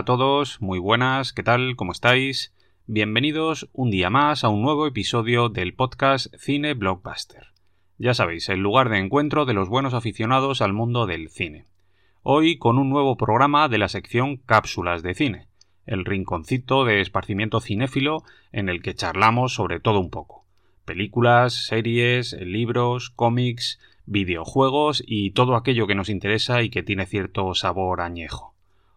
a todos, muy buenas, ¿qué tal? ¿Cómo estáis? Bienvenidos un día más a un nuevo episodio del podcast Cine Blockbuster. Ya sabéis, el lugar de encuentro de los buenos aficionados al mundo del cine. Hoy con un nuevo programa de la sección Cápsulas de Cine, el rinconcito de esparcimiento cinéfilo en el que charlamos sobre todo un poco. Películas, series, libros, cómics, videojuegos y todo aquello que nos interesa y que tiene cierto sabor añejo.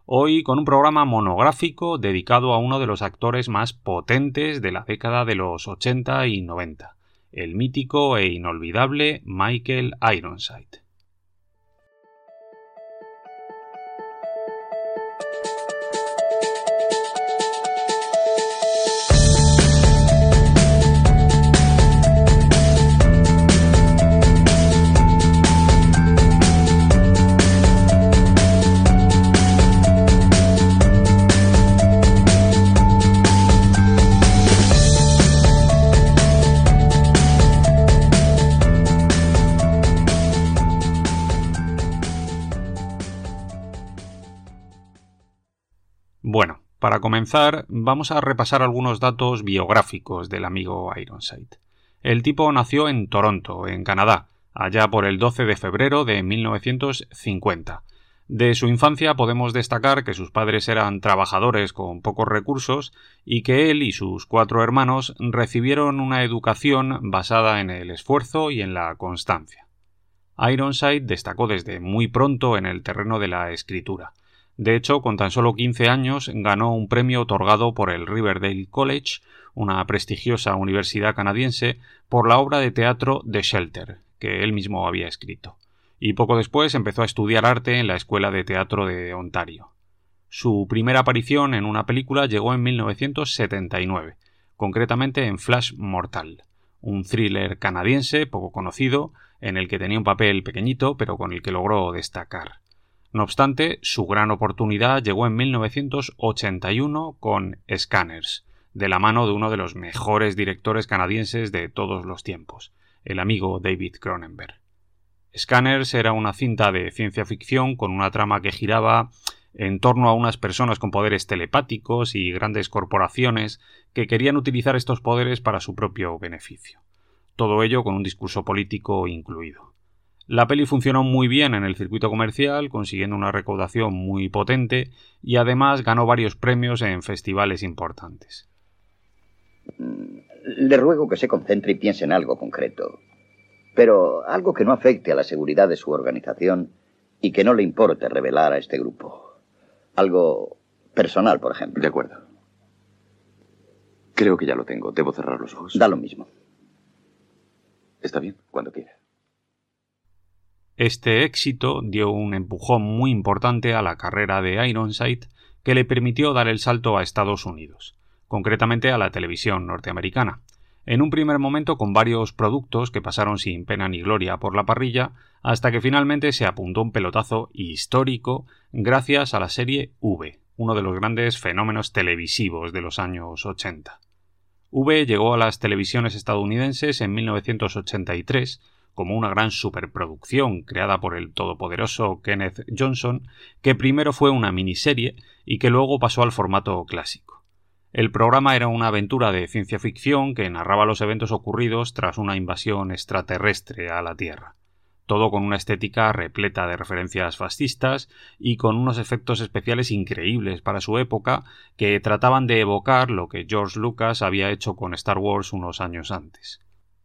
Hoy con un programa monográfico dedicado a uno de los actores más potentes de la década de los 80 y 90, el mítico e inolvidable Michael Ironside. Bueno, para comenzar, vamos a repasar algunos datos biográficos del amigo Ironside. El tipo nació en Toronto, en Canadá, allá por el 12 de febrero de 1950. De su infancia podemos destacar que sus padres eran trabajadores con pocos recursos y que él y sus cuatro hermanos recibieron una educación basada en el esfuerzo y en la constancia. Ironside destacó desde muy pronto en el terreno de la escritura. De hecho, con tan solo 15 años ganó un premio otorgado por el Riverdale College, una prestigiosa universidad canadiense, por la obra de teatro The Shelter, que él mismo había escrito. Y poco después empezó a estudiar arte en la Escuela de Teatro de Ontario. Su primera aparición en una película llegó en 1979, concretamente en Flash Mortal, un thriller canadiense poco conocido, en el que tenía un papel pequeñito, pero con el que logró destacar. No obstante, su gran oportunidad llegó en 1981 con Scanners, de la mano de uno de los mejores directores canadienses de todos los tiempos, el amigo David Cronenberg. Scanners era una cinta de ciencia ficción con una trama que giraba en torno a unas personas con poderes telepáticos y grandes corporaciones que querían utilizar estos poderes para su propio beneficio. Todo ello con un discurso político incluido. La peli funcionó muy bien en el circuito comercial, consiguiendo una recaudación muy potente y además ganó varios premios en festivales importantes. Mm, le ruego que se concentre y piense en algo concreto, pero algo que no afecte a la seguridad de su organización y que no le importe revelar a este grupo. Algo personal, por ejemplo. De acuerdo. Creo que ya lo tengo. ¿Debo cerrar los ojos? Da lo mismo. Está bien, cuando quiera. Este éxito dio un empujón muy importante a la carrera de Ironside que le permitió dar el salto a Estados Unidos, concretamente a la televisión norteamericana, en un primer momento con varios productos que pasaron sin pena ni gloria por la parrilla, hasta que finalmente se apuntó un pelotazo histórico gracias a la serie V, uno de los grandes fenómenos televisivos de los años 80. V llegó a las televisiones estadounidenses en 1983 como una gran superproducción creada por el todopoderoso Kenneth Johnson, que primero fue una miniserie y que luego pasó al formato clásico. El programa era una aventura de ciencia ficción que narraba los eventos ocurridos tras una invasión extraterrestre a la Tierra. Todo con una estética repleta de referencias fascistas y con unos efectos especiales increíbles para su época que trataban de evocar lo que George Lucas había hecho con Star Wars unos años antes.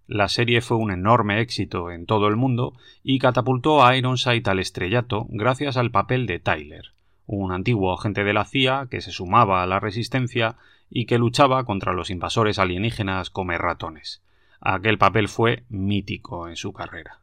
La serie fue un enorme éxito en todo el mundo y catapultó a Ironside al estrellato gracias al papel de Tyler, un antiguo agente de la CIA que se sumaba a la resistencia y que luchaba contra los invasores alienígenas come ratones. Aquel papel fue mítico en su carrera.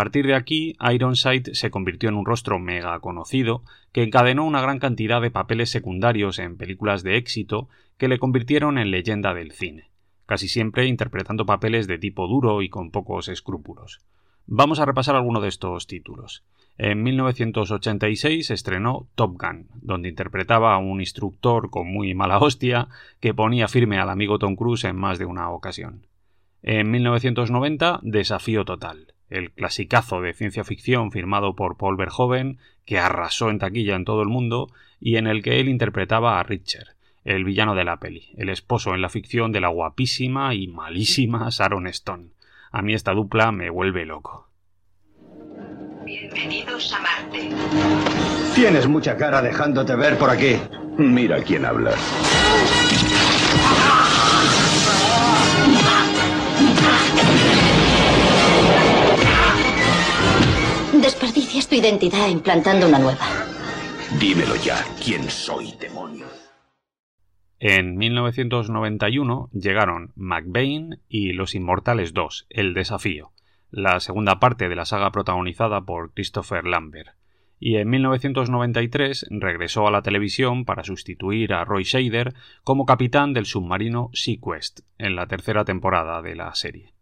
Partir de aquí, Ironside se convirtió en un rostro mega conocido que encadenó una gran cantidad de papeles secundarios en películas de éxito que le convirtieron en leyenda del cine, casi siempre interpretando papeles de tipo duro y con pocos escrúpulos. Vamos a repasar alguno de estos títulos. En 1986 estrenó Top Gun, donde interpretaba a un instructor con muy mala hostia que ponía firme al amigo Tom Cruise en más de una ocasión. En 1990, Desafío Total, el clasicazo de ciencia ficción firmado por Paul Verhoeven, que arrasó en taquilla en todo el mundo y en el que él interpretaba a Richard, el villano de la peli, el esposo en la ficción de la guapísima y malísima Sharon Stone. A mí esta dupla me vuelve loco. Bienvenidos a Marte. Tienes mucha cara dejándote ver por aquí. Mira quién habla. Desperdicias tu identidad implantando una nueva. Dímelo ya, ¿quién soy, demonio? En 1991 llegaron McBain y Los Inmortales 2, El Desafío, la segunda parte de la saga protagonizada por Christopher Lambert, y en 1993 regresó a la televisión para sustituir a Roy Shader como capitán del submarino Sequest en la tercera temporada de la serie.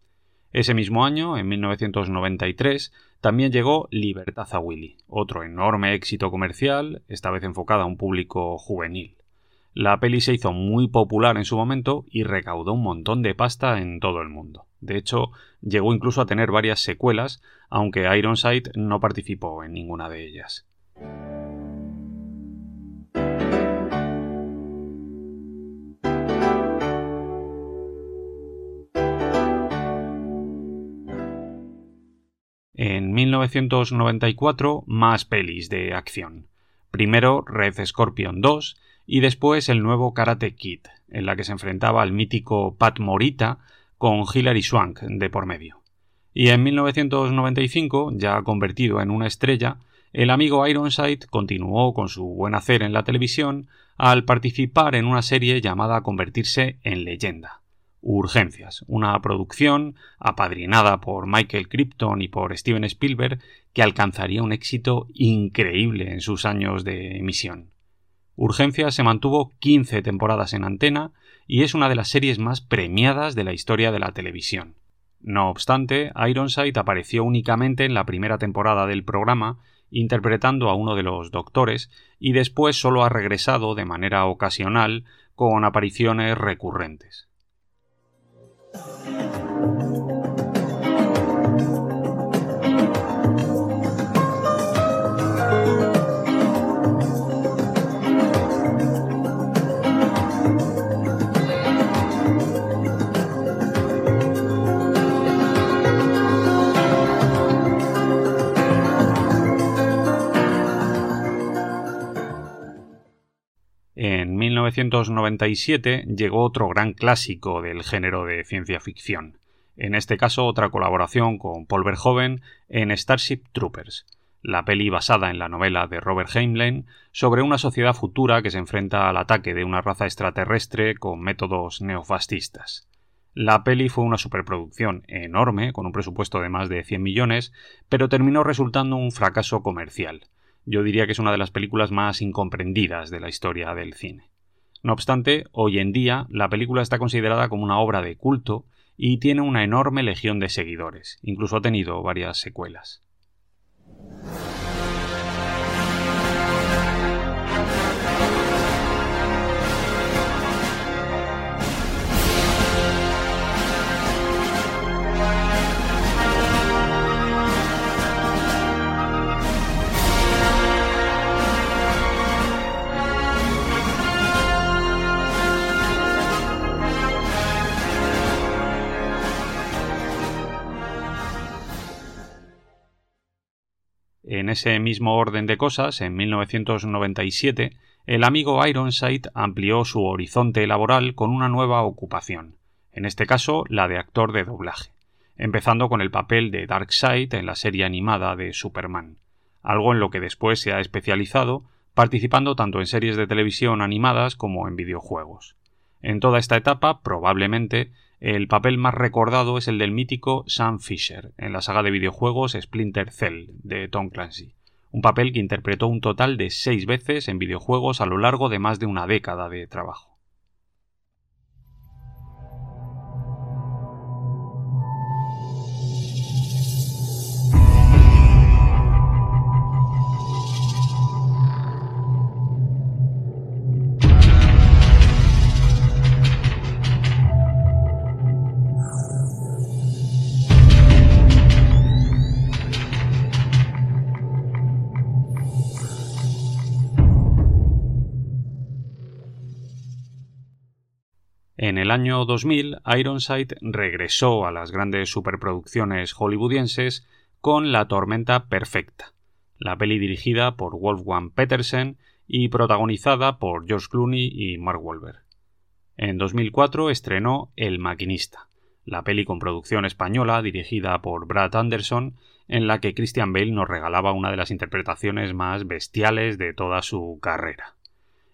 Ese mismo año, en 1993, también llegó Libertad a Willy, otro enorme éxito comercial, esta vez enfocada a un público juvenil. La peli se hizo muy popular en su momento y recaudó un montón de pasta en todo el mundo. De hecho, llegó incluso a tener varias secuelas, aunque Ironside no participó en ninguna de ellas. 1994, más pelis de acción. Primero Red Scorpion 2 y después el nuevo Karate Kid, en la que se enfrentaba al mítico Pat Morita con Hilary Swank de por medio. Y en 1995, ya convertido en una estrella, el amigo Ironside continuó con su buen hacer en la televisión al participar en una serie llamada Convertirse en leyenda. Urgencias, una producción apadrinada por Michael Crichton y por Steven Spielberg que alcanzaría un éxito increíble en sus años de emisión. Urgencias se mantuvo 15 temporadas en antena y es una de las series más premiadas de la historia de la televisión. No obstante, Ironside apareció únicamente en la primera temporada del programa, interpretando a uno de los doctores, y después solo ha regresado de manera ocasional con apariciones recurrentes. En 1997 llegó otro gran clásico del género de ciencia ficción, en este caso otra colaboración con Paul Verhoeven en Starship Troopers, la peli basada en la novela de Robert Heinlein sobre una sociedad futura que se enfrenta al ataque de una raza extraterrestre con métodos neofascistas. La peli fue una superproducción enorme, con un presupuesto de más de 100 millones, pero terminó resultando un fracaso comercial yo diría que es una de las películas más incomprendidas de la historia del cine. No obstante, hoy en día la película está considerada como una obra de culto y tiene una enorme legión de seguidores, incluso ha tenido varias secuelas. En ese mismo orden de cosas, en 1997, el amigo Ironside amplió su horizonte laboral con una nueva ocupación, en este caso la de actor de doblaje, empezando con el papel de Darkseid en la serie animada de Superman, algo en lo que después se ha especializado, participando tanto en series de televisión animadas como en videojuegos. En toda esta etapa, probablemente, El papel más recordado es el del mítico Sam Fisher en la saga de videojuegos Splinter Cell de Tom Clancy, un papel que interpretó un total de seis veces en videojuegos a lo largo de más de una década de trabajo. En el año 2000, Ironside regresó a las grandes superproducciones hollywoodienses con La Tormenta Perfecta, la peli dirigida por Wolfgang Petersen y protagonizada por George Clooney y Mark Wahlberg. En 2004 estrenó El Maquinista, la peli con producción española dirigida por Brad Anderson, en la que Christian Bale nos regalaba una de las interpretaciones más bestiales de toda su carrera.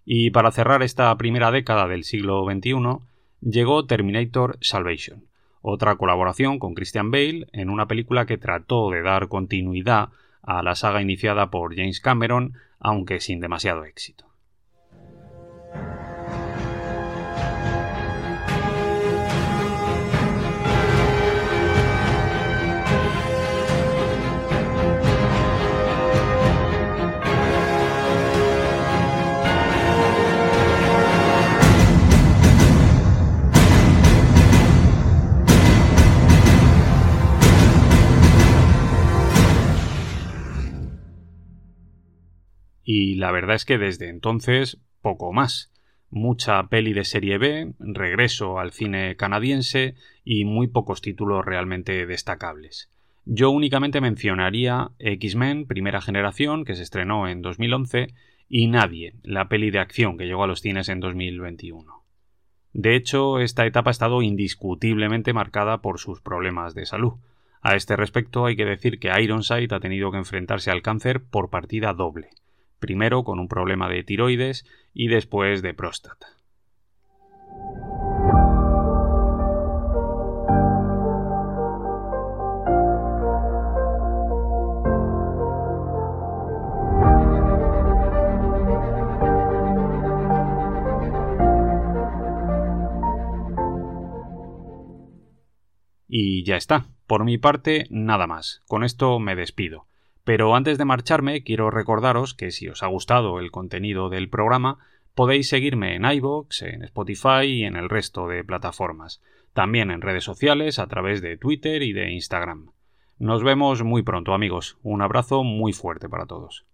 Y para cerrar esta primera década del siglo XXI, llegó Terminator Salvation, otra colaboración con Christian Bale en una película que trató de dar continuidad a la saga iniciada por James Cameron, aunque sin demasiado éxito. Y la verdad es que desde entonces poco más. Mucha peli de serie B, regreso al cine canadiense y muy pocos títulos realmente destacables. Yo únicamente mencionaría X-Men Primera Generación, que se estrenó en 2011, y Nadie, la peli de acción que llegó a los cines en 2021. De hecho, esta etapa ha estado indiscutiblemente marcada por sus problemas de salud. A este respecto hay que decir que Ironside ha tenido que enfrentarse al cáncer por partida doble primero con un problema de tiroides y después de próstata. Y ya está. Por mi parte, nada más. Con esto me despido. Pero antes de marcharme, quiero recordaros que si os ha gustado el contenido del programa, podéis seguirme en iVoox, en Spotify y en el resto de plataformas. También en redes sociales a través de Twitter y de Instagram. Nos vemos muy pronto, amigos. Un abrazo muy fuerte para todos.